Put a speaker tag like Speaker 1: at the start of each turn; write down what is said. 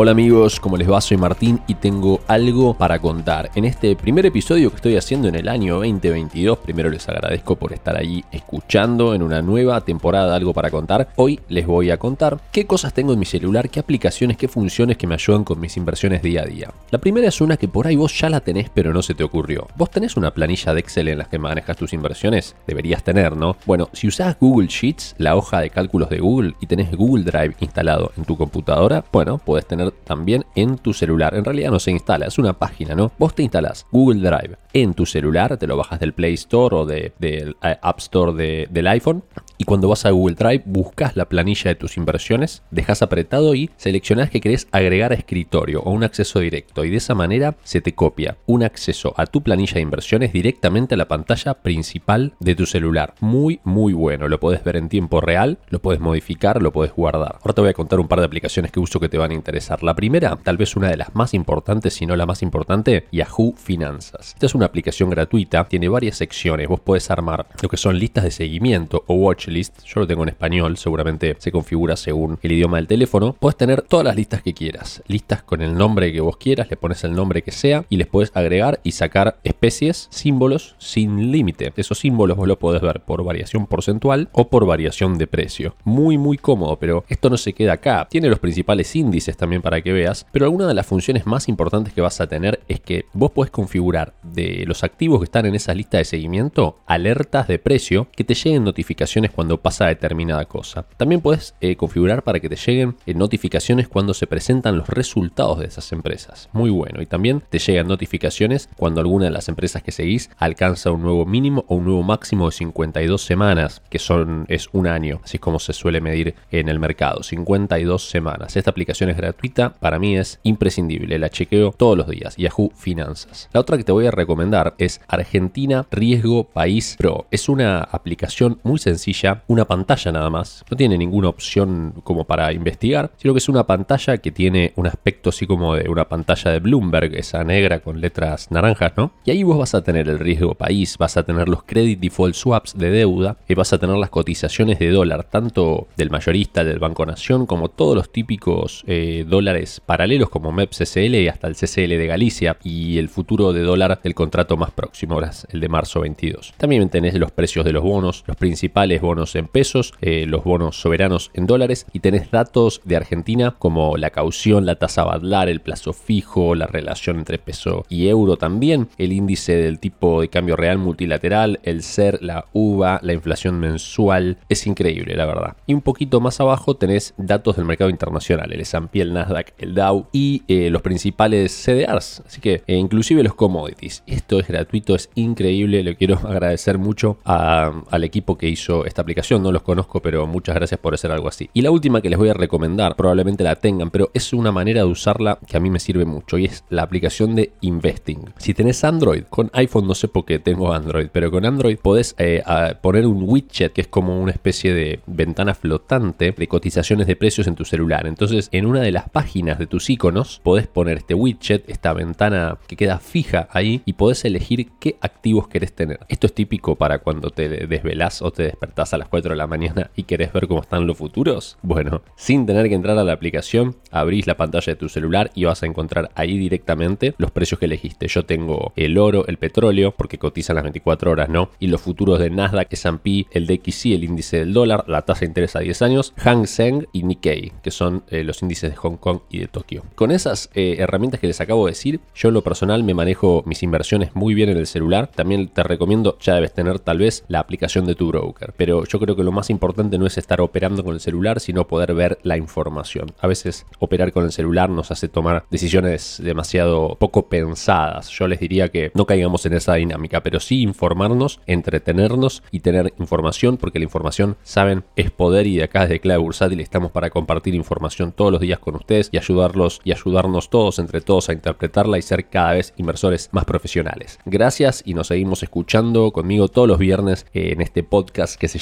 Speaker 1: Hola amigos, ¿cómo les va? Soy Martín y tengo algo para contar. En este primer episodio que estoy haciendo en el año 2022, primero les agradezco por estar allí escuchando en una nueva temporada de algo para contar. Hoy les voy a contar qué cosas tengo en mi celular, qué aplicaciones, qué funciones que me ayudan con mis inversiones día a día. La primera es una que por ahí vos ya la tenés pero no se te ocurrió. ¿Vos tenés una planilla de Excel en la que manejas tus inversiones? Deberías tener, ¿no? Bueno, si usás Google Sheets, la hoja de cálculos de Google, y tenés Google Drive instalado en tu computadora, bueno, puedes tener también en tu celular. En realidad no se instala, es una página, ¿no? Vos te instalás Google Drive en tu celular, te lo bajas del Play Store o del de, eh, App Store del iPhone y cuando vas a Google Drive buscas la planilla de tus inversiones, dejas apretado y seleccionas que querés agregar a escritorio o un acceso directo y de esa manera se te copia un acceso a tu planilla de inversiones directamente a la pantalla principal de tu celular. Muy muy bueno, lo puedes ver en tiempo real, lo puedes modificar, lo puedes guardar. Ahora te voy a contar un par de aplicaciones que uso que te van a interesar. La primera, tal vez una de las más importantes, si no la más importante, Yahoo Finanzas. Esta es una aplicación gratuita, tiene varias secciones, vos podés armar lo que son listas de seguimiento o watch list, yo lo tengo en español, seguramente se configura según el idioma del teléfono, puedes tener todas las listas que quieras, listas con el nombre que vos quieras, le pones el nombre que sea y les puedes agregar y sacar especies, símbolos sin límite. Esos símbolos vos lo podés ver por variación porcentual o por variación de precio. Muy muy cómodo, pero esto no se queda acá. Tiene los principales índices también para que veas, pero alguna de las funciones más importantes que vas a tener es que vos podés configurar de los activos que están en esa lista de seguimiento alertas de precio que te lleguen notificaciones cuando pasa determinada cosa. También puedes eh, configurar para que te lleguen eh, notificaciones cuando se presentan los resultados de esas empresas. Muy bueno. Y también te llegan notificaciones cuando alguna de las empresas que seguís alcanza un nuevo mínimo o un nuevo máximo de 52 semanas, que son es un año, así es como se suele medir en el mercado. 52 semanas. Esta aplicación es gratuita, para mí es imprescindible, la chequeo todos los días. Yahoo Finanzas. La otra que te voy a recomendar es Argentina Riesgo País Pro. Es una aplicación muy sencilla una pantalla nada más. No tiene ninguna opción como para investigar, sino que es una pantalla que tiene un aspecto así como de una pantalla de Bloomberg, esa negra con letras naranjas, ¿no? Y ahí vos vas a tener el riesgo país, vas a tener los credit default swaps de deuda y vas a tener las cotizaciones de dólar, tanto del mayorista, del Banco Nación, como todos los típicos eh, dólares paralelos como MEP CCL y hasta el CCL de Galicia y el futuro de dólar del contrato más próximo, el de marzo 22. También tenés los precios de los bonos, los principales bonos en pesos, eh, los bonos soberanos en dólares y tenés datos de Argentina como la caución, la tasa Badlar, el plazo fijo, la relación entre peso y euro también, el índice del tipo de cambio real multilateral, el SER, la UVA, la inflación mensual. Es increíble, la verdad. Y un poquito más abajo tenés datos del mercado internacional, el S&P, el Nasdaq, el Dow y eh, los principales CDRs, así que eh, inclusive los commodities. Esto es gratuito, es increíble, le quiero agradecer mucho al equipo que hizo esta no los conozco, pero muchas gracias por hacer algo así. Y la última que les voy a recomendar, probablemente la tengan, pero es una manera de usarla que a mí me sirve mucho y es la aplicación de Investing. Si tenés Android, con iPhone no sé por qué tengo Android, pero con Android podés eh, poner un widget que es como una especie de ventana flotante de cotizaciones de precios en tu celular. Entonces, en una de las páginas de tus iconos podés poner este widget, esta ventana que queda fija ahí y podés elegir qué activos querés tener. Esto es típico para cuando te desvelás o te despertás a las 4 de la mañana y querés ver cómo están los futuros? Bueno, sin tener que entrar a la aplicación, abrís la pantalla de tu celular y vas a encontrar ahí directamente los precios que elegiste. Yo tengo el oro, el petróleo, porque cotizan las 24 horas, ¿no? Y los futuros de Nasdaq, S&P, el DXY, el índice del dólar, la tasa de interés a 10 años, Hang Seng y Nikkei, que son eh, los índices de Hong Kong y de Tokio. Con esas eh, herramientas que les acabo de decir, yo en lo personal me manejo mis inversiones muy bien en el celular. También te recomiendo, ya debes tener tal vez la aplicación de tu broker, pero yo creo que lo más importante no es estar operando con el celular, sino poder ver la información. A veces operar con el celular nos hace tomar decisiones demasiado poco pensadas. Yo les diría que no caigamos en esa dinámica, pero sí informarnos, entretenernos y tener información, porque la información, saben, es poder y de acá desde Clave Bursátil estamos para compartir información todos los días con ustedes y ayudarlos y ayudarnos todos entre todos a interpretarla y ser cada vez inversores más profesionales. Gracias y nos seguimos escuchando conmigo todos los viernes en este podcast que se